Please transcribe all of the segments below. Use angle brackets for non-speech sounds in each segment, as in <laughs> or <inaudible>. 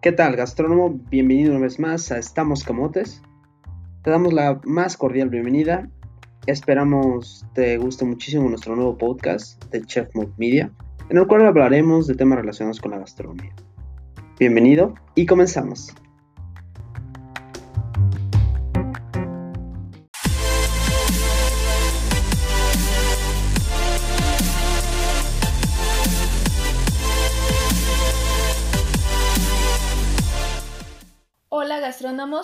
¿Qué tal, gastrónomo? Bienvenido una vez más a Estamos Camotes. Te damos la más cordial bienvenida. Esperamos te guste muchísimo nuestro nuevo podcast de Chef Mode Media, en el cual hablaremos de temas relacionados con la gastronomía. Bienvenido y comenzamos.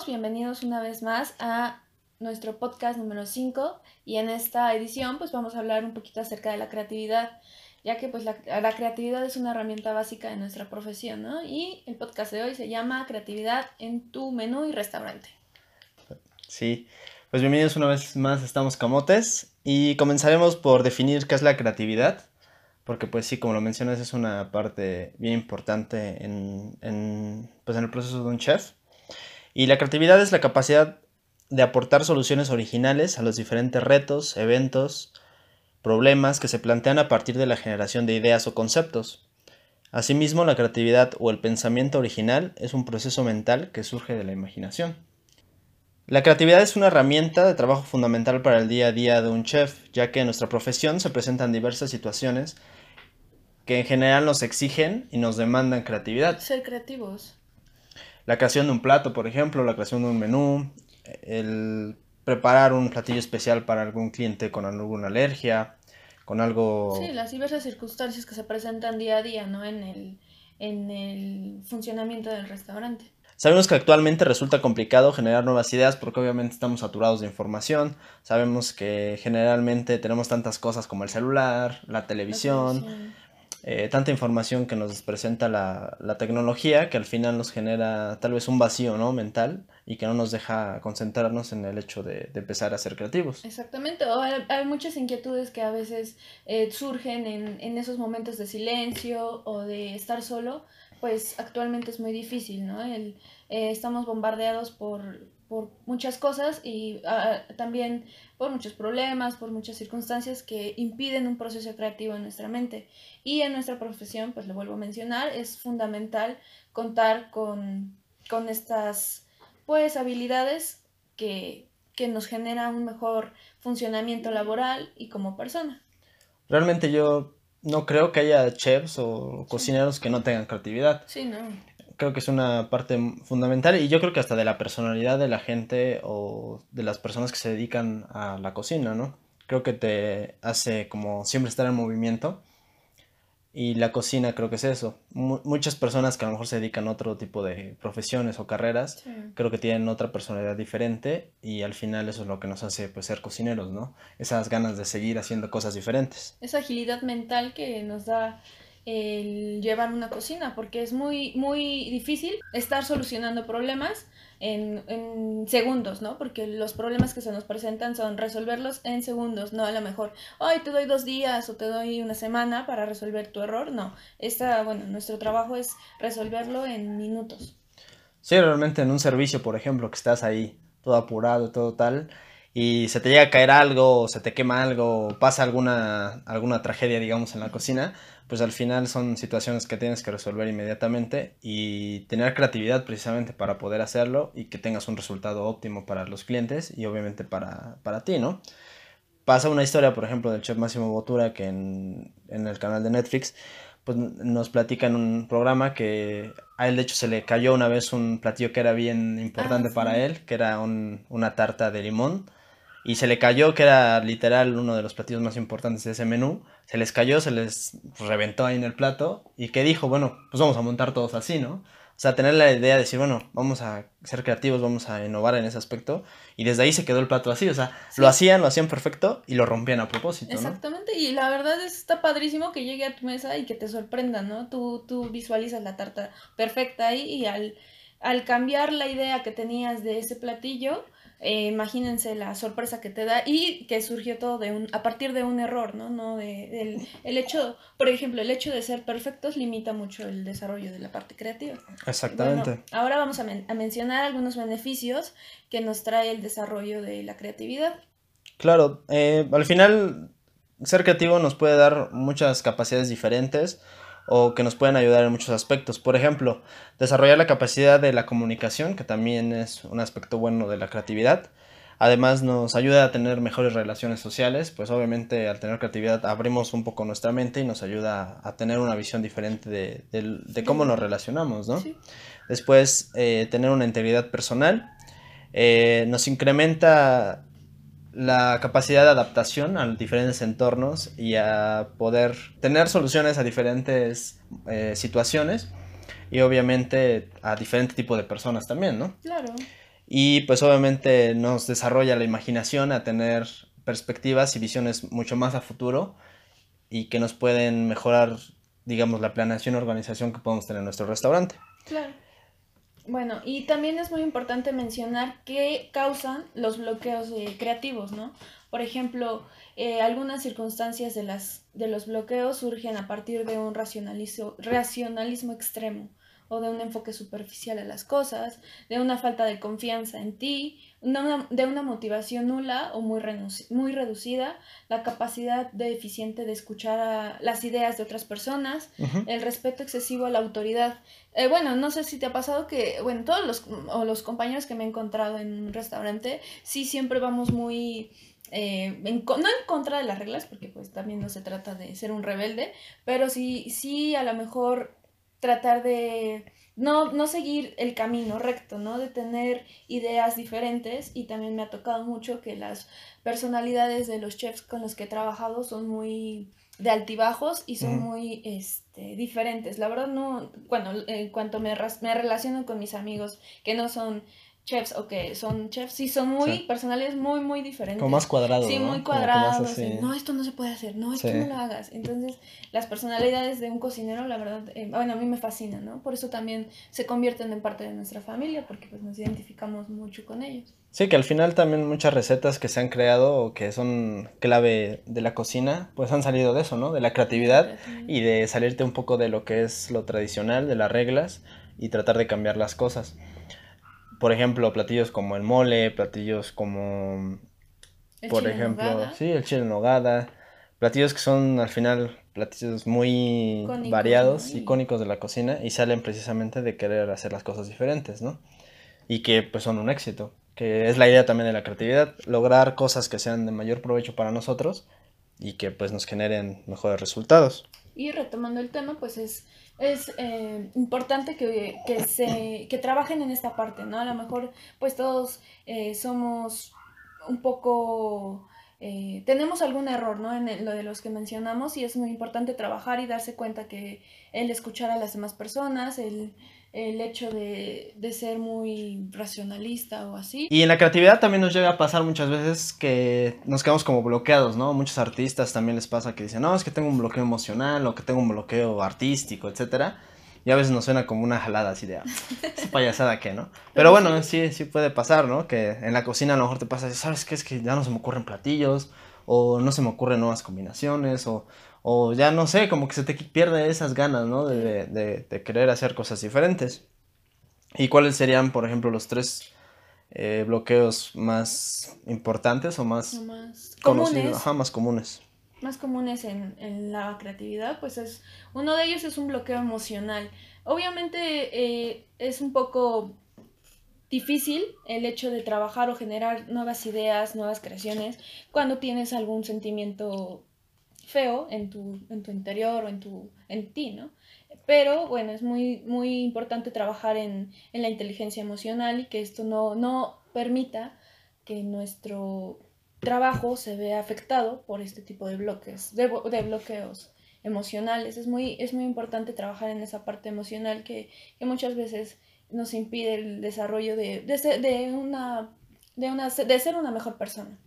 Bienvenidos una vez más a nuestro podcast número 5 y en esta edición pues vamos a hablar un poquito acerca de la creatividad, ya que pues la, la, creatividad es una herramienta básica de nuestra profesión, ¿no? Y el podcast de hoy se llama Creatividad en tu menú y restaurante. Sí, pues bienvenidos una vez más Estamos Camotes y comenzaremos por definir qué es la creatividad, porque pues sí, como lo mencionas, es una parte bien importante en, en, pues, en el proceso de un chef. Y la creatividad es la capacidad de aportar soluciones originales a los diferentes retos, eventos, problemas que se plantean a partir de la generación de ideas o conceptos. Asimismo, la creatividad o el pensamiento original es un proceso mental que surge de la imaginación. La creatividad es una herramienta de trabajo fundamental para el día a día de un chef, ya que en nuestra profesión se presentan diversas situaciones que en general nos exigen y nos demandan creatividad. Ser creativos. La creación de un plato, por ejemplo, la creación de un menú, el preparar un platillo especial para algún cliente con alguna alergia, con algo... Sí, las diversas circunstancias que se presentan día a día, ¿no? En el, en el funcionamiento del restaurante. Sabemos que actualmente resulta complicado generar nuevas ideas porque obviamente estamos saturados de información. Sabemos que generalmente tenemos tantas cosas como el celular, la televisión, la televisión eh, tanta información que nos presenta la, la, tecnología que al final nos genera tal vez un vacío ¿no? mental y que no nos deja concentrarnos en el hecho de, empezar a ser creativos. Exactamente, o hay, hay muchas inquietudes que a veces eh, surgen en, en, esos momentos de silencio o de estar solo, pues actualmente es muy difícil, ¿no? El, eh, estamos bombardeados por, por muchas cosas y uh, también por muchos problemas, por muchas circunstancias que impiden un proceso creativo en nuestra mente. Y en nuestra profesión, pues lo vuelvo a mencionar, es fundamental contar con, con estas pues habilidades que, que nos generan un mejor funcionamiento laboral y como persona. Realmente yo no creo que haya chefs o cocineros que no tengan creatividad. Sí, no creo que es una parte fundamental y yo creo que hasta de la personalidad de la gente o de las personas que se dedican a la cocina, ¿no? Creo que te hace como siempre estar en movimiento y la cocina creo que es eso. M muchas personas que a lo mejor se dedican a otro tipo de profesiones o carreras, sí. creo que tienen otra personalidad diferente y al final eso es lo que nos hace pues ser cocineros, ¿no? Esas ganas de seguir haciendo cosas diferentes. Esa agilidad mental que nos da el llevar una cocina, porque es muy, muy difícil estar solucionando problemas en, en, segundos, ¿no? Porque los problemas que se nos presentan son resolverlos en segundos, no a lo mejor, ay, te doy dos días o te doy una semana para resolver tu error, no. Esta, bueno, nuestro trabajo es resolverlo en minutos. Sí, realmente en un servicio, por ejemplo, que estás ahí todo apurado, todo tal, y se te llega a caer algo, o se te quema algo, o pasa alguna, alguna tragedia, digamos, en la cocina, pues al final son situaciones que tienes que resolver inmediatamente y tener creatividad precisamente para poder hacerlo y que tengas un resultado óptimo para los clientes y obviamente para, para ti, ¿no? Pasa una historia, por ejemplo, del chef Máximo Botura que en, en el canal de Netflix pues nos platica en un programa que a él de hecho se le cayó una vez un platillo que era bien importante ah, sí. para él, que era un, una tarta de limón y se le cayó, que era literal uno de los platillos más importantes de ese menú, se les cayó, se les reventó ahí en el plato y que dijo, bueno, pues vamos a montar todos así, ¿no? O sea, tener la idea de decir, bueno, vamos a ser creativos, vamos a innovar en ese aspecto. Y desde ahí se quedó el plato así, o sea, sí. lo hacían, lo hacían perfecto y lo rompían a propósito. Exactamente, ¿no? y la verdad es, está padrísimo que llegue a tu mesa y que te sorprenda, ¿no? Tú, tú visualizas la tarta perfecta ahí y al, al cambiar la idea que tenías de ese platillo, eh, imagínense la sorpresa que te da y que surgió todo de un, a partir de un error, ¿no? no de, del, el hecho, por ejemplo, el hecho de ser perfectos limita mucho el desarrollo de la parte creativa. Exactamente. Bueno, ahora vamos a, men a mencionar algunos beneficios que nos trae el desarrollo de la creatividad. Claro, eh, al final ser creativo nos puede dar muchas capacidades diferentes. O que nos pueden ayudar en muchos aspectos. Por ejemplo, desarrollar la capacidad de la comunicación, que también es un aspecto bueno de la creatividad. Además nos ayuda a tener mejores relaciones sociales, pues obviamente al tener creatividad abrimos un poco nuestra mente y nos ayuda a tener una visión diferente de, cómo nos relacionamos, ¿no? Después, eh, tener una integridad personal. Eh, nos incrementa la capacidad de adaptación a diferentes entornos y a poder tener soluciones a diferentes eh, situaciones y obviamente a diferente tipo de personas también, ¿no? Claro. Y pues obviamente nos desarrolla la imaginación a tener perspectivas y visiones mucho más a futuro y que nos pueden mejorar, digamos, la planeación y organización que podemos tener en nuestro restaurante. Claro. Bueno, y también es muy importante mencionar qué causan los bloqueos eh, creativos, ¿no? Por ejemplo, eh, algunas circunstancias de, las, de los bloqueos surgen a partir de un racionalismo, racionalismo extremo o de un enfoque superficial a las cosas, de una falta de confianza en ti, de una motivación nula o muy, muy reducida, la capacidad deficiente de escuchar a las ideas de otras personas, el respeto excesivo a la autoridad. Eh, bueno, no sé si te ha pasado que, bueno, todos los, o los compañeros que me he encontrado en un restaurante, sí siempre vamos muy... Eh, no en contra de las reglas, porque pues también no se trata de ser un rebelde, pero sí, sí a lo mejor tratar de no, no seguir el camino recto, ¿no? De tener ideas diferentes y también me ha tocado mucho que las personalidades de los chefs con los que he trabajado son muy de altibajos y son muy este, diferentes. La verdad no, bueno, en cuanto me, me relaciono con mis amigos que no son chefs o que son chefs, sí son muy personales muy, muy diferentes. Como más cuadrados. Sí, muy cuadrados. No, esto no se puede hacer, no, esto no lo hagas. Entonces, las personalidades de un cocinero, la verdad, eh, bueno, a mí me fascinan, ¿no? Por eso también se convierten en parte de nuestra familia, porque pues nos identificamos mucho con ellos. Sí, que al final también muchas recetas que se han creado o que son clave de la cocina, pues han salido de eso, ¿no? De la creatividad y de salirte un poco de lo que es lo tradicional, de las reglas y tratar de cambiar las cosas por ejemplo, platillos como el mole, platillos como, por ejemplo, sí, el chile en nogada, platillos que son al final platillos muy variados, icónicos de la cocina y salen precisamente de querer hacer las cosas diferentes, ¿no? Y que pues son un éxito, que es la idea también de la creatividad, lograr cosas que sean de mayor provecho para nosotros y que pues nos generen mejores resultados. Y retomando el tema, pues es es eh, importante que, que, se, que trabajen en esta parte, ¿no? A lo mejor pues todos eh, somos un poco... Eh, tenemos algún error, ¿no? En lo de los que mencionamos y es muy importante trabajar y darse cuenta que el escuchar a las demás personas, el el hecho de, de, ser muy racionalista o así. Y en la creatividad también nos llega a pasar muchas veces que nos quedamos como bloqueados, ¿no? Muchos artistas también les pasa que dicen, no, es que tengo un bloqueo emocional o que tengo un bloqueo artístico, etcétera. Y a veces nos suena como una jalada así de, ah, esa payasada que, ¿no? <laughs> Pero bueno, sí, sí puede pasar, ¿no? Que en la cocina a lo mejor te pasa, ¿sabes qué? Es que ya no se me ocurren platillos, o no se me ocurren nuevas combinaciones, o, o ya no sé, como que se te pierde esas ganas, ¿no? De, de, querer hacer cosas diferentes. ¿Y cuáles serían, por ejemplo, los tres eh, bloqueos más importantes o más, más comunes? Ajá, más comunes. Más comunes en, en, la creatividad, pues es, uno de ellos es un bloqueo emocional. Obviamente eh, es un poco difícil el hecho de trabajar o generar nuevas ideas, nuevas creaciones, cuando tienes algún sentimiento feo en tu, en tu interior o en, tu, en ti, ¿no? Pero bueno, es muy, muy importante trabajar en, en la inteligencia emocional y que esto no, no permita que nuestro trabajo se vea afectado por este tipo de bloques, de, de bloqueos emocionales. Es muy, es muy importante trabajar en esa parte emocional que, que muchas veces nos impide el desarrollo de, de, de una de, una, de ser una mejor persona.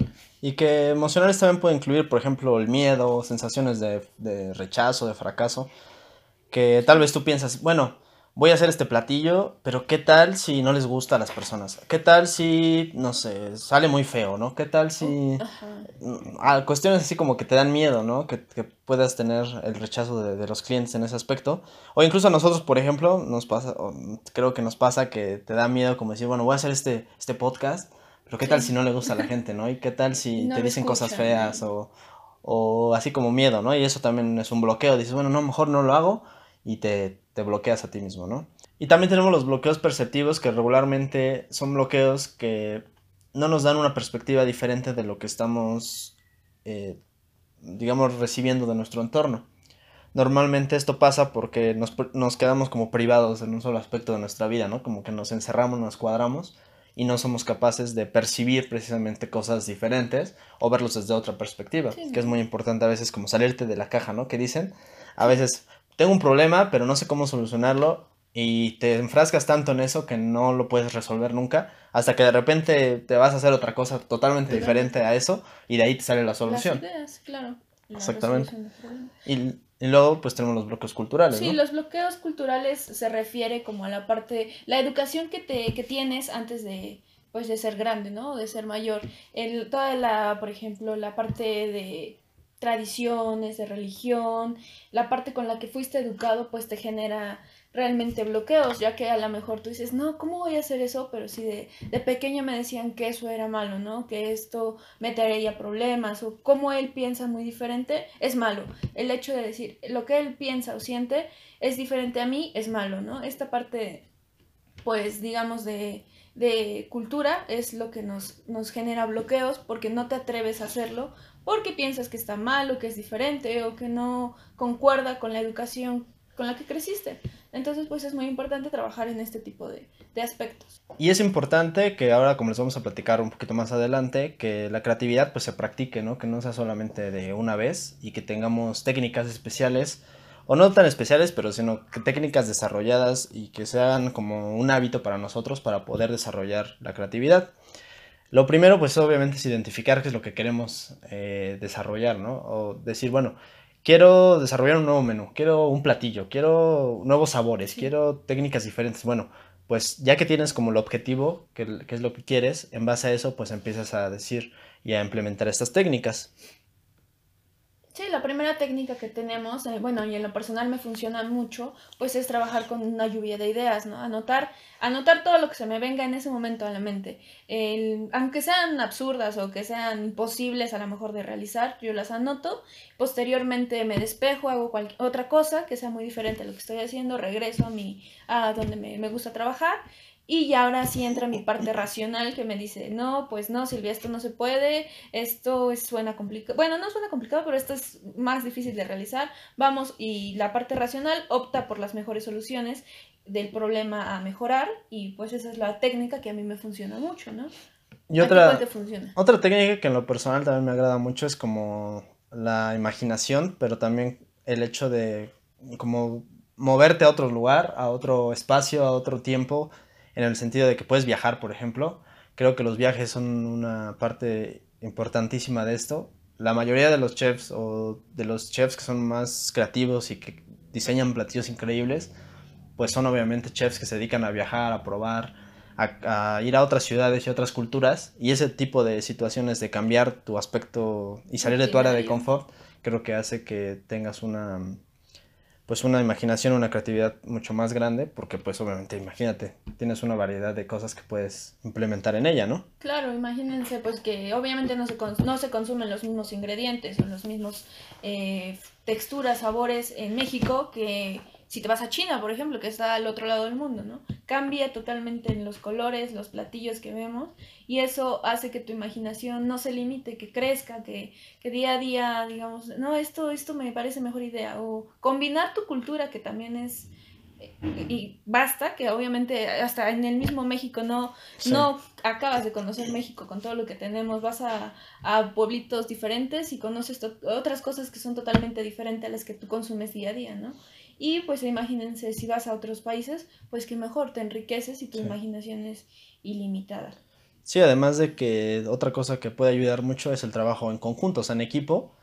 Y que emocionales también puede incluir, por ejemplo, el miedo, sensaciones de, de rechazo, de fracaso, que tal vez tú piensas, bueno, voy a hacer este platillo, pero ¿qué tal si no les gusta a las personas? ¿Qué tal si, no sé, sale muy feo, ¿no? ¿Qué tal si... Uh, cuestiones así como que te dan miedo, ¿no? Que, que puedas tener el rechazo de, de, los clientes en ese aspecto. O incluso a nosotros, por ejemplo, nos pasa, creo que nos pasa que te da miedo como decir, bueno, voy a hacer este, este podcast pero qué tal si no le gusta a la gente, ¿no? Y qué tal si <laughs> te dicen cosas feas o, o, así como miedo, ¿no? Y eso también es un bloqueo. Dices, bueno, no, mejor no lo hago y te, te bloqueas a ti mismo, ¿no? Y también tenemos los bloqueos perceptivos que regularmente son bloqueos que no nos dan una perspectiva diferente de lo que estamos, eh, digamos, recibiendo de nuestro entorno. Normalmente esto pasa porque nos, nos, quedamos como privados en un solo aspecto de nuestra vida, ¿no? Como que nos encerramos, nos cuadramos y no somos capaces de percibir precisamente cosas diferentes o verlos desde otra perspectiva, que es muy importante a veces como salirte de la caja, ¿no? Que dicen, a veces tengo un problema, pero no sé cómo solucionarlo y te enfrascas tanto en eso que no lo puedes resolver nunca, hasta que de repente te vas a hacer otra cosa totalmente diferente a eso y de ahí te sale la solución. Las ideas, claro. Exactamente. Y, y, luego pues tenemos los bloqueos culturales. Sí, los bloqueos culturales se refiere como a la parte, la educación que, te, que tienes antes de, pues, de ser grande, ¿no? De ser mayor. El, toda la, por ejemplo, la parte de tradiciones, de religión, la parte con la que fuiste educado, pues te genera realmente bloqueos, ya que a lo mejor tú dices, no, ¿cómo voy a hacer eso? Pero si de, de pequeño me decían que eso era malo, ¿no? Que esto me traería problemas, o cómo él piensa muy diferente, es malo. El hecho de decir, lo que él piensa o siente es diferente a mí, es malo, ¿no? Esta parte, pues, digamos, de, de cultura es lo que nos, nos genera bloqueos porque no te atreves a hacerlo porque piensas que está mal o que es diferente o que no concuerda con la educación con la que creciste. Entonces, pues es muy importante trabajar en este tipo de, de, aspectos. Y es importante que ahora, como les vamos a platicar un poquito más adelante, que la creatividad pues se practique, ¿no? Que no sea solamente de una vez y que tengamos técnicas especiales, o no tan especiales, pero sino técnicas desarrolladas y que sean como un hábito para nosotros para poder desarrollar la creatividad. Lo primero, pues obviamente es identificar qué es lo que queremos eh, desarrollar, ¿no? O decir, bueno, quiero desarrollar un nuevo menú, quiero un platillo, quiero nuevos sabores, quiero técnicas diferentes. Bueno, pues ya que tienes como el objetivo, que, que, es lo que quieres, en base a eso, pues empiezas a decir y a implementar estas técnicas. Sí, la primera técnica que tenemos, eh, bueno, y en lo personal me funciona mucho, pues es trabajar con una lluvia de ideas, ¿no? Anotar, anotar todo lo que se me venga en ese momento a la mente. Aunque sean absurdas o que sean imposibles a lo mejor de realizar, yo las anoto. Posteriormente me despejo, hago otra cosa que sea muy diferente a lo que estoy haciendo, regreso a, mi, a donde me gusta trabajar y ya ahora sí entra mi parte racional que me dice, no, pues no, Silvia, esto no se puede, esto suena complicado. Bueno, no suena complicado, pero esto es más difícil de realizar. Vamos, y la parte racional opta por las mejores soluciones del problema a mejorar y pues esa es la técnica que a mí me funciona mucho, ¿no? Y otra, otra técnica que en lo personal también me agrada mucho es como la imaginación, pero también el hecho de como moverte a otro lugar, a otro espacio, a otro tiempo en el sentido de que puedes viajar, por ejemplo. Creo que los viajes son una parte importantísima de esto. La mayoría de los chefs o de los chefs que son más creativos y que diseñan platillos increíbles, pues son obviamente chefs que se dedican a viajar, a probar, a, ir a otras ciudades y otras culturas. Y ese tipo de situaciones de cambiar tu aspecto y salir de tu área de confort, creo que hace que tengas una pues una imaginación, una creatividad mucho más grande, porque pues obviamente, imagínate, tienes una variedad de cosas que puedes implementar en ella, ¿no? Claro, imagínense pues que obviamente no se, no se consumen los mismos ingredientes o los mismos eh, texturas, sabores en México que si te vas a China, por ejemplo, que está al otro lado del mundo, ¿no? Cambia totalmente en los colores, los platillos que vemos, y eso hace que tu imaginación no se limite, que crezca, que, que día a día, digamos, no, esto, esto me parece mejor idea, o combinar tu cultura, que también es y basta que obviamente hasta en el mismo México no, no acabas de conocer México con todo lo que tenemos, vas a, a pueblitos diferentes y conoces otras cosas que son totalmente diferentes a las que tú consumes día a día, ¿no? Y pues imagínense, si vas a otros países, pues que mejor te enriqueces y tu imaginación es ilimitada. Sí, además de que otra cosa que puede ayudar mucho es el trabajo en conjunto, o sea, en equipo,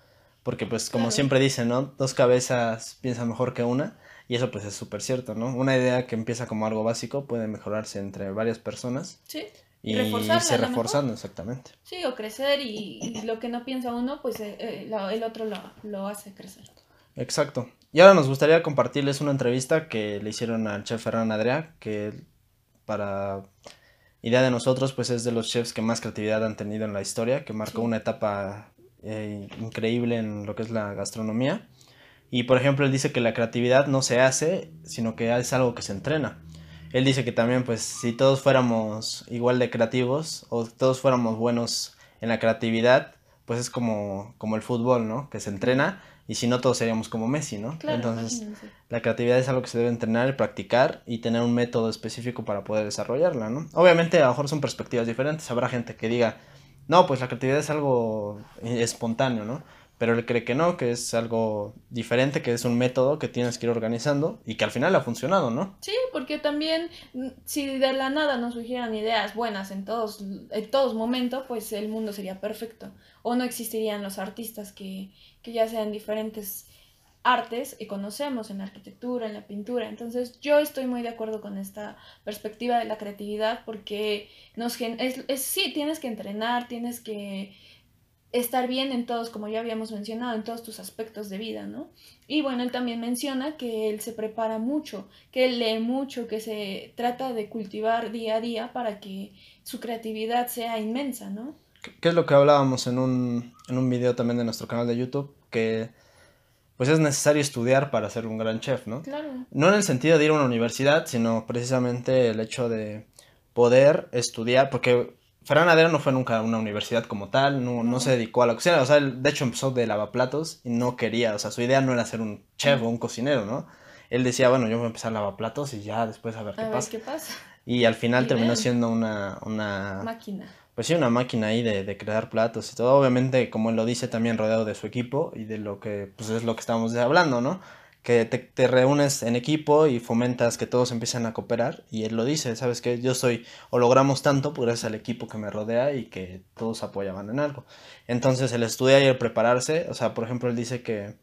porque pues como siempre dicen, ¿no? Dos cabezas piensan mejor que una, y eso pues es súper cierto, ¿no? Una idea que empieza como algo básico puede mejorarse entre varias personas. Sí. Y se reforzando, exactamente. Sí, o crecer y, lo que no piensa uno, pues eh, eh, el otro lo, lo hace crecer. Exacto. Y ahora nos gustaría compartirles una entrevista que le hicieron al chef Ferran Adrià, que para idea de nosotros, pues es de los chefs que más creatividad han tenido en la historia, que marcó una etapa eh, increíble en lo que es la gastronomía. Y por ejemplo, él dice que la creatividad no se hace, sino que es algo que se entrena. Él dice que también, pues, si todos fuéramos igual de creativos o todos fuéramos buenos en la creatividad, pues es como, como el fútbol, ¿no? Que se entrena y si no todos seríamos como Messi, ¿no? Claro, Entonces, imagínense. la creatividad es algo que se debe entrenar y practicar y tener un método específico para poder desarrollarla, ¿no? Obviamente, a lo mejor son perspectivas diferentes. Habrá gente que diga, no, pues la creatividad es algo espontáneo, ¿no? Pero él cree que no, que es algo diferente, que es un método que tienes que ir organizando y que al final ha funcionado, ¿no? Sí, porque también mm, si de la nada nos surgieran ideas buenas en todos, en todos momentos, pues el mundo sería perfecto. O no existirían los artistas que, que ya sean diferentes artes y conocemos en la arquitectura, en la pintura. Entonces yo estoy muy de acuerdo con esta perspectiva de la creatividad porque nos es, es- sí, tienes que entrenar, tienes que estar bien en todos, como ya habíamos mencionado, en todos tus aspectos de vida, ¿no? Y bueno, él también menciona que él se prepara mucho, que él lee mucho, que se trata de cultivar día a día para que su creatividad sea inmensa, ¿no? ¿Qué es lo que hablábamos en un, en un video también de nuestro canal de YouTube? Que pues es necesario estudiar para ser un gran chef, ¿no? Claro. No en el sentido de ir a una universidad, sino precisamente el hecho de poder estudiar, porque Ferran Adrià no fue nunca a una universidad como tal, no, no No. se dedicó a la cocina, o sea, él de hecho empezó de lavaplatos y no quería, o sea, su idea no era ser un chef o un cocinero, ¿no? Él decía, bueno, yo voy a empezar a lavaplatos y ya después a ver qué A ver pasa. qué pasa. Y al final Y terminó siendo una, una, Máquina. pues sí, una máquina ahí de, de crear platos y todo. Obviamente, como él lo dice, también rodeado de su equipo y de lo que, pues es lo que estamos hablando, ¿no? Que te, te reúnes en equipo y fomentas que todos empiecen a cooperar. Y él lo dice, ¿sabes qué? Yo soy, o logramos tanto pues, gracias al equipo que me rodea y que todos apoyaban en algo. Entonces, el estudiar y el prepararse, o sea, por ejemplo, él dice que,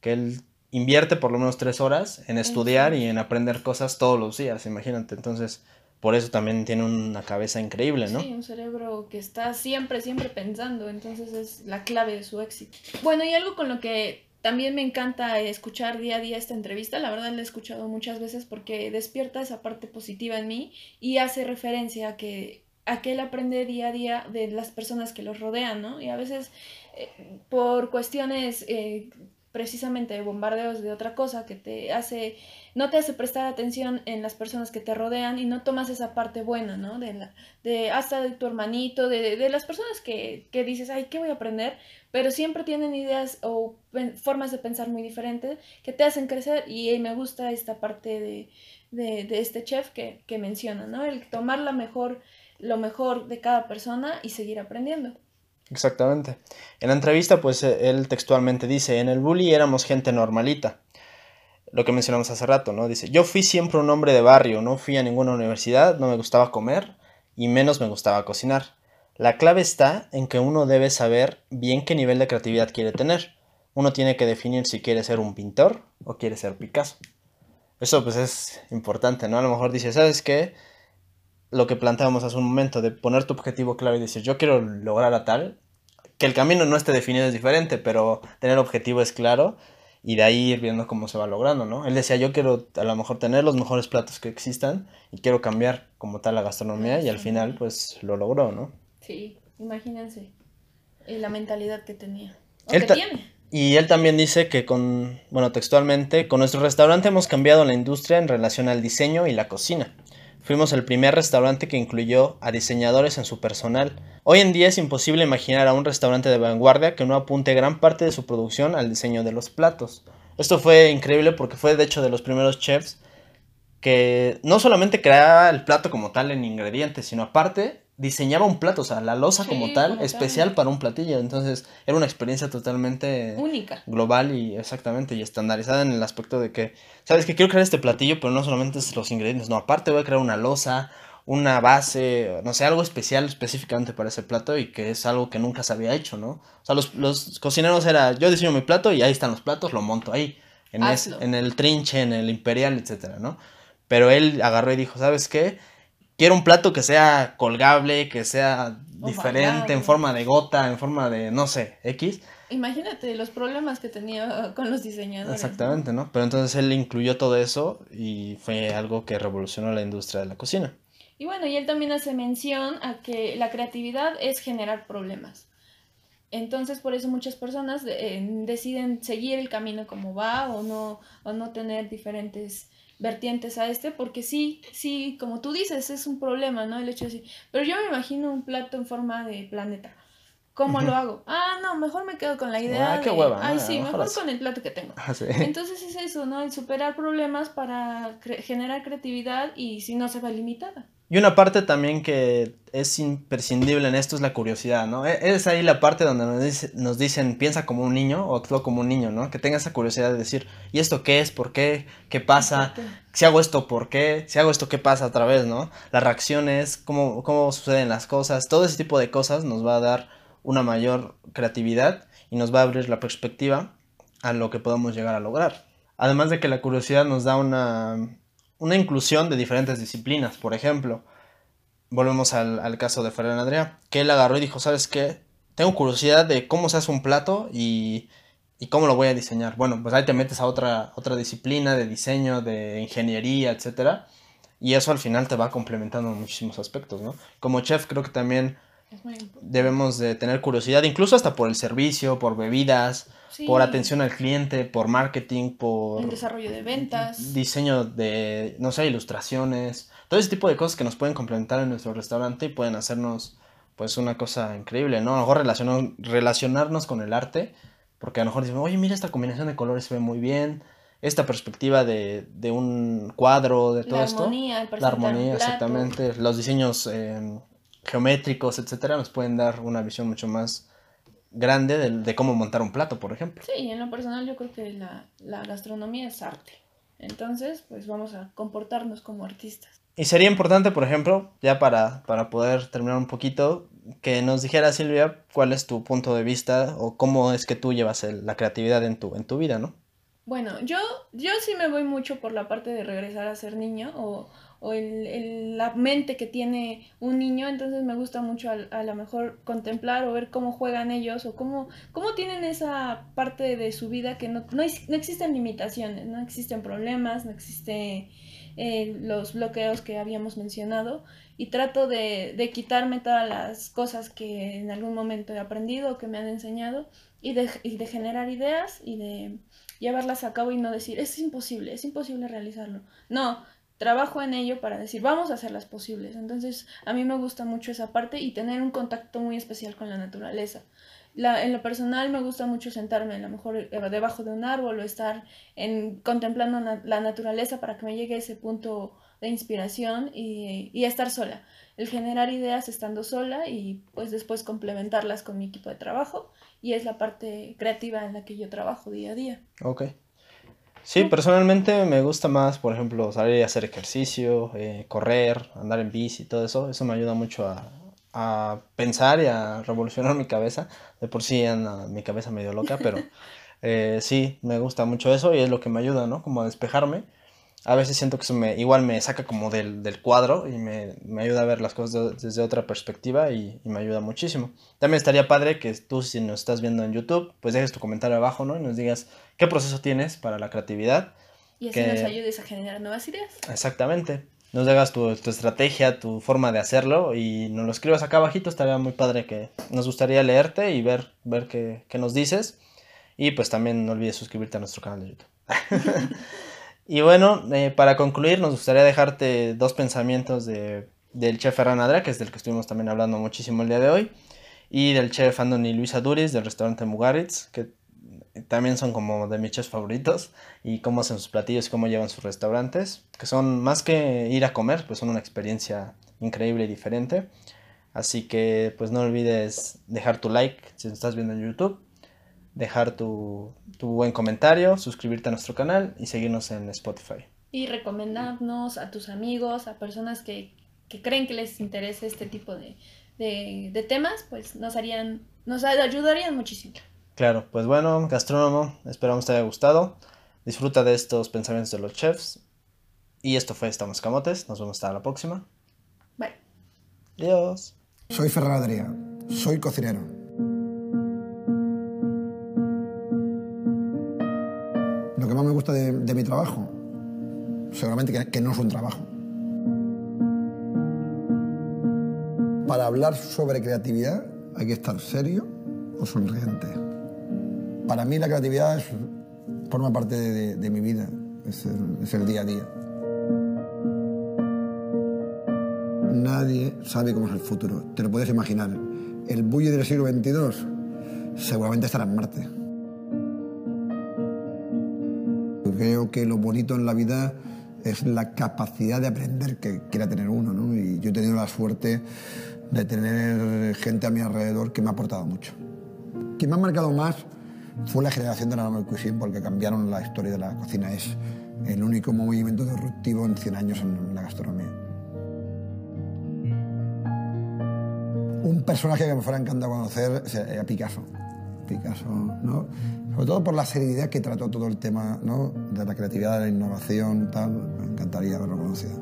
que él invierte por lo menos tres horas en estudiar y en aprender cosas todos los días, imagínate. Entonces, por eso también tiene una cabeza increíble, ¿no? Sí, un cerebro que está siempre, siempre pensando, entonces es la clave de su éxito. Bueno, y algo con lo que también me encanta escuchar día a día esta entrevista, la verdad la he escuchado muchas veces porque despierta esa parte positiva en mí y hace referencia a que, a que él aprende día a día de las personas que los rodean, ¿no? Y a veces eh, por cuestiones eh, precisamente de bombardeos de otra cosa que te hace no te hace prestar atención en las personas que te rodean y no tomas esa parte buena, ¿no? De, la, de hasta de tu hermanito, de, de las personas que, que dices, ay, ¿qué voy a aprender? Pero siempre tienen ideas o formas de pensar muy diferentes que te hacen crecer y me gusta esta parte de, de, de este chef que, que menciona, ¿no? El tomar la mejor, lo mejor de cada persona y seguir aprendiendo. Exactamente. En la entrevista, pues eh, él textualmente dice, en el bully éramos gente normalita. Lo que mencionamos hace rato, ¿no? Dice, yo fui siempre un hombre de barrio, no fui a ninguna universidad, no me gustaba comer y menos me gustaba cocinar. La clave está en que uno debe saber bien qué nivel de creatividad quiere tener. Uno tiene que definir si quiere ser un pintor o quiere ser Picasso. Eso pues es importante, ¿no? A lo mejor dice, ¿sabes qué? Lo que planteábamos hace un momento, de poner tu objetivo claro y decir, yo quiero lograr a tal, que el camino no esté definido es diferente, pero tener objetivo es claro y de ahí ir viendo cómo se va logrando, ¿no? Él decía, yo quiero a lo mejor tener los mejores platos que existan y quiero cambiar como tal la gastronomía y al final pues lo logró, ¿no? Sí, imagínense eh, la mentalidad que tenía. O Él que tiene. Y él también dice que con, bueno, textualmente, con nuestro restaurante hemos cambiado la industria en relación al diseño y la cocina. Fuimos el primer restaurante que incluyó a diseñadores en su personal. Hoy en día es imposible imaginar a un restaurante de vanguardia que no apunte gran parte de su producción al diseño de los platos. Esto fue increíble porque fue de hecho de los primeros chefs que no solamente creaba el plato como tal en ingredientes, sino aparte diseñaba un plato, o sea, la losa Sí, como tal, como tal. especial para un platillo. Entonces era una experiencia totalmente Única. global y exactamente y estandarizada en el aspecto de que, sabes que quiero crear este platillo, pero no solamente es los ingredientes, no, aparte voy a crear una losa, una base, no sé, algo especial específicamente para ese plato y que es algo que nunca se había hecho, ¿no? O sea, los, los cocineros era, yo diseño mi plato y ahí están los platos, lo monto ahí, en, es- en el trinche, en el imperial, etcétera, ¿no? Pero él agarró y dijo, ¿sabes qué? Quiero un plato que sea colgable, que sea diferente, en forma de gota, en forma de, no sé, X. Imagínate los problemas que tenía con los diseñadores. Exactamente, ¿no? Pero entonces él incluyó todo eso y fue algo que revolucionó la industria de la cocina. Y bueno, y él también hace mención a que la creatividad es generar problemas. Entonces, por eso muchas personas eh, deciden seguir el camino como va o no, o no tener diferentes vertientes a este, porque sí, sí, como tú dices, es un problema, ¿no? El hecho de decir, pero yo me imagino un plato en forma de planeta. ¿Cómo lo hago? Ah, no, mejor me quedo con la idea. Ah, qué hueva. Ay, ah, sí, mejor con el plato que tengo. Ah, sí. Entonces es eso, ¿no? El superar problemas para cre- generar creatividad y si no se va limitada. Y una parte también que es imprescindible en esto es la curiosidad, ¿no? E- Es ahí la parte donde nos, dice- nos dicen piensa como un niño o actúa como un niño, ¿no? Que tenga esa curiosidad de decir, ¿y esto qué es? ¿Por qué? ¿Qué pasa? Si hago esto, ¿por qué? Si hago esto, ¿qué pasa otra vez, no? Las reacciones, cómo, cómo suceden las cosas, todo ese tipo de cosas nos va a dar una mayor creatividad y nos va a abrir la perspectiva a lo que podemos llegar a lograr. Además de que la curiosidad nos da una, una inclusión de diferentes disciplinas, por ejemplo, volvemos al, al caso de Ferran Adrià, que él agarró y dijo, ¿sabes qué? Tengo curiosidad de cómo se hace un plato y, y cómo lo voy a diseñar. Bueno, pues ahí te metes a otra, otra disciplina de diseño, de ingeniería, etcétera, y eso al final te va complementando en muchísimos aspectos, ¿no? Como chef creo que también debemos de tener curiosidad, incluso hasta por el servicio, por bebidas, Sí, por atención al cliente, por marketing, por El desarrollo de ventas. diseño de, no sé, ilustraciones, todo ese tipo de cosas que nos pueden complementar en nuestro restaurante y pueden hacernos, pues, una cosa increíble, ¿no? A lo mejor relacionar- relacionarnos con el arte, porque a lo mejor decimos, oye, mira, esta combinación de colores se ve muy bien, esta perspectiva de, de un cuadro, de todo la esto, armonía, el la armonía, exactamente, los diseños eh, geométricos, etcétera, nos pueden dar una visión mucho más grande de, de cómo montar un plato, por ejemplo. Sí, en lo personal yo creo que la, la gastronomía es arte. Entonces, pues vamos a comportarnos como artistas. Y sería importante, por ejemplo, ya para, para poder terminar un poquito, que nos dijera Silvia cuál es tu punto de vista o cómo es que tú llevas el- la creatividad en tu, en tu vida, ¿no? Bueno, yo, yo sí me voy mucho por la parte de regresar a ser niño o, o el, el- la mente que tiene un niño, entonces me gusta mucho al- a, lo mejor contemplar o ver cómo juegan ellos o cómo, cómo tienen esa parte de su vida que no, no, no existen limitaciones, no existen problemas, no existen los bloqueos que habíamos mencionado y trato de, de quitarme todas las cosas que en algún momento he aprendido que me han enseñado y de, y de generar ideas y de llevarlas a cabo y no decir, es imposible, es imposible realizarlo. No, trabajo en ello para decir, vamos a hacerlas posibles. Entonces, a mí me gusta mucho esa parte y tener un contacto muy especial con la naturaleza. La, en lo personal me gusta mucho sentarme a lo mejor eh, debajo de un árbol o estar en, contemplando la naturaleza para que me llegue ese punto de inspiración y, y estar sola. El generar ideas estando sola y pues después complementarlas con mi equipo de trabajo y es la parte creativa en la que yo trabajo día a día. Ok. Sí, personalmente me gusta más, por ejemplo, salir a hacer ejercicio, eh, correr, andar en bici, todo eso. Eso me ayuda mucho a, a pensar y a revolucionar <laughs> mi cabeza. De por sí anda mi cabeza medio loca, pero <laughs> eh, sí, me gusta mucho eso y es lo que me ayuda, ¿no? Como a despejarme. A veces siento que eso me, igual me saca como del, del cuadro y me, me ayuda a ver las cosas de- desde otra perspectiva y, y me ayuda muchísimo. También estaría padre que tú, si nos estás viendo en YouTube, pues dejes tu comentario abajo, ¿no? Y nos digas qué proceso tienes para la creatividad. Y así Que- nos ayudes a generar nuevas ideas. Exactamente. Nos hagas tu, tu estrategia, tu forma de hacerlo y nos lo escribas acá abajito. Estaría muy padre que nos gustaría leerte y ver, ver qué, qué nos dices. Y pues también no olvides suscribirte a nuestro canal de YouTube. <laughs> y bueno, eh, para concluir, nos gustaría dejarte dos pensamientos de, del chef Ferran Adra, que es del que estuvimos también hablando muchísimo el día de hoy, y del chef Andoni Luis Aduris, del restaurante Mugaritz, que también son como de mis chefs favoritos, y cómo hacen sus platillos cómo llevan sus restaurantes, que son más que ir a comer, pues son una experiencia increíble y diferente. Así que pues no olvides dejar tu like si estás viendo en YouTube, dejar tu, tu buen comentario, suscribirte a nuestro canal y seguirnos en Spotify. Y recomendarnos a tus amigos, a personas que, que creen que les interese este tipo de, de, de temas, pues nos harían, nos ayudarían muchísimo. Claro, pues bueno, gastrónomo, esperamos te haya gustado. Disfruta de estos pensamientos de los chefs. Y esto fue Estamos Camotes. Nos vemos hasta la próxima. Bye. Adiós. Soy Ferran Adrià, soy cocinero. Gusta de, de mi trabajo, seguramente que, que no es un trabajo. Para hablar sobre creatividad hay que estar serio, o sonriente. Para mí la creatividad forma parte de, mi vida, es el, día a día. Nadie sabe cómo es el futuro, te lo puedes imaginar. El bully del siglo XXII seguramente estará en Marte. Creo que lo bonito en la vida es la capacidad de aprender que quiera tener uno, ¿no? Y yo he tenido la suerte de tener gente a mi alrededor que me ha aportado mucho. Quien me ha marcado más fue la generación de la Normal Cuisine porque cambiaron la historia de la cocina. Es el único movimiento disruptivo en 100 años en la gastronomía. Un personaje que me fuera encantado conocer era Picasso. Sobre todo por la seriedad que trató todo el tema ¿no? de la creatividad, de la innovación, tal. Me encantaría haberlo conocido.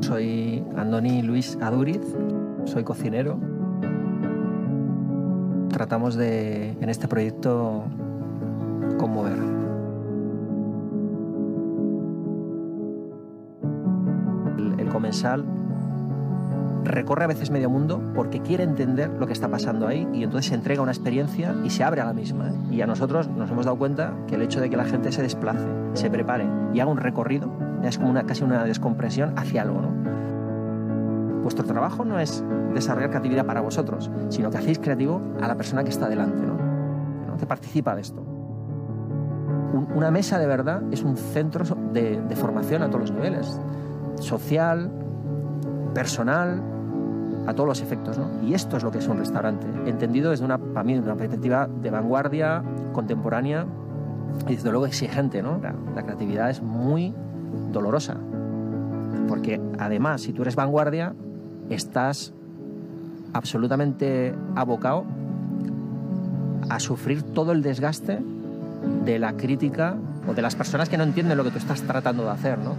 Soy Andoni Luis Aduriz, soy cocinero. Tratamos de, en este proyecto, conmover. El comensal recorre a veces medio mundo porque quiere entender lo que está pasando ahí y entonces se entrega una experiencia y se abre a la misma. Y a nosotros nos hemos dado cuenta que el hecho de que la gente se desplace, se prepare y haga un recorrido es como una, casi una descompresión hacia algo. ¿no? Vuestro trabajo no es desarrollar creatividad para vosotros, sino que hacéis creativo a la persona que está delante, ¿no? que participa de esto. una mesa de verdad es un centro de, de formación a todos los niveles, social, personal, a todos los efectos. ¿no? Y esto es lo que es un restaurante, entendido desde una, para mí, una perspectiva de vanguardia, contemporánea y desde luego exigente. ¿no? La, creatividad es muy dolorosa, porque además, si tú eres vanguardia, estás absolutamente abocado a sufrir todo el desgaste de la crítica o de las personas que no entienden lo que tú estás tratando de hacer, ¿no?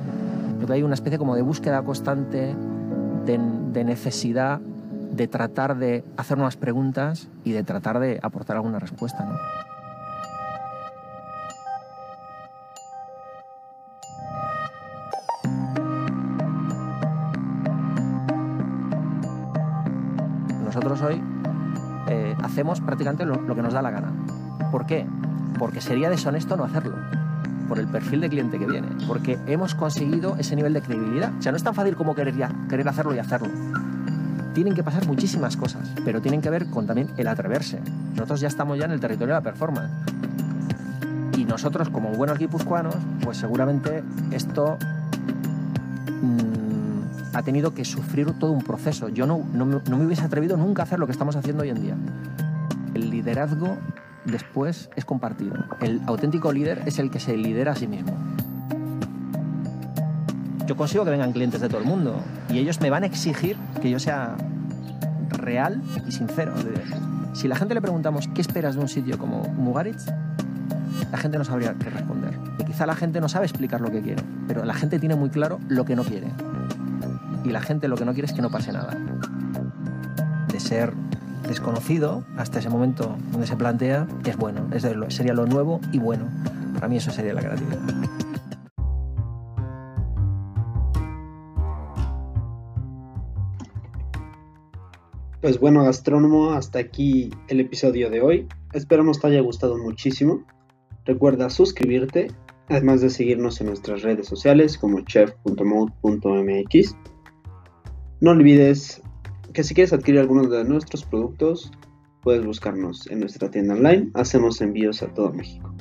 Creo que hay una especie como de búsqueda constante de, necesidad de tratar de hacer unas preguntas y de tratar de aportar alguna respuesta. ¿no? Nosotros hoy eh, hacemos prácticamente lo que nos da la gana. ¿Por qué? Porque sería deshonesto no hacerlo por el perfil de cliente que viene, porque hemos conseguido ese nivel de credibilidad. O sea, no es tan fácil como querer, querer hacerlo y hacerlo. Tienen que pasar muchísimas cosas, pero tienen que ver con también el atreverse. Nosotros ya estamos ya en el territorio de la performance. Y nosotros, como buenos guipuzcoanos, pues seguramente esto mm, ha tenido que sufrir todo un proceso. Yo no, no, no me hubiese atrevido nunca a hacer lo que estamos haciendo hoy en día. El liderazgo después es compartido. El auténtico líder es el que se lidera a sí mismo. Yo consigo que vengan clientes de todo el mundo y ellos me van a exigir que yo sea real y sincero. Si la gente le preguntamos qué esperas de un sitio como Mugaritz, la gente no sabría qué responder. Y quizá la gente no sabe explicar lo que quiere, pero la gente tiene muy claro lo que no quiere. Y la gente lo que no quiere es que no pase nada. De ser desconocido hasta ese momento donde se plantea es bueno, es sería lo nuevo y bueno. Para mí eso sería la creatividad. Pues bueno, gastrónomo, hasta aquí el episodio de hoy. Esperamos te haya gustado muchísimo. Recuerda suscribirte, además de seguirnos en nuestras redes sociales como chef.mode.mx. No olvides que si quieres adquirir algunos de nuestros productos, puedes buscarnos en nuestra tienda online. Hacemos envíos a todo México.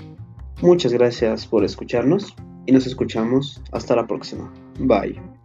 Muchas gracias por escucharnos y nos escuchamos hasta la próxima. Bye.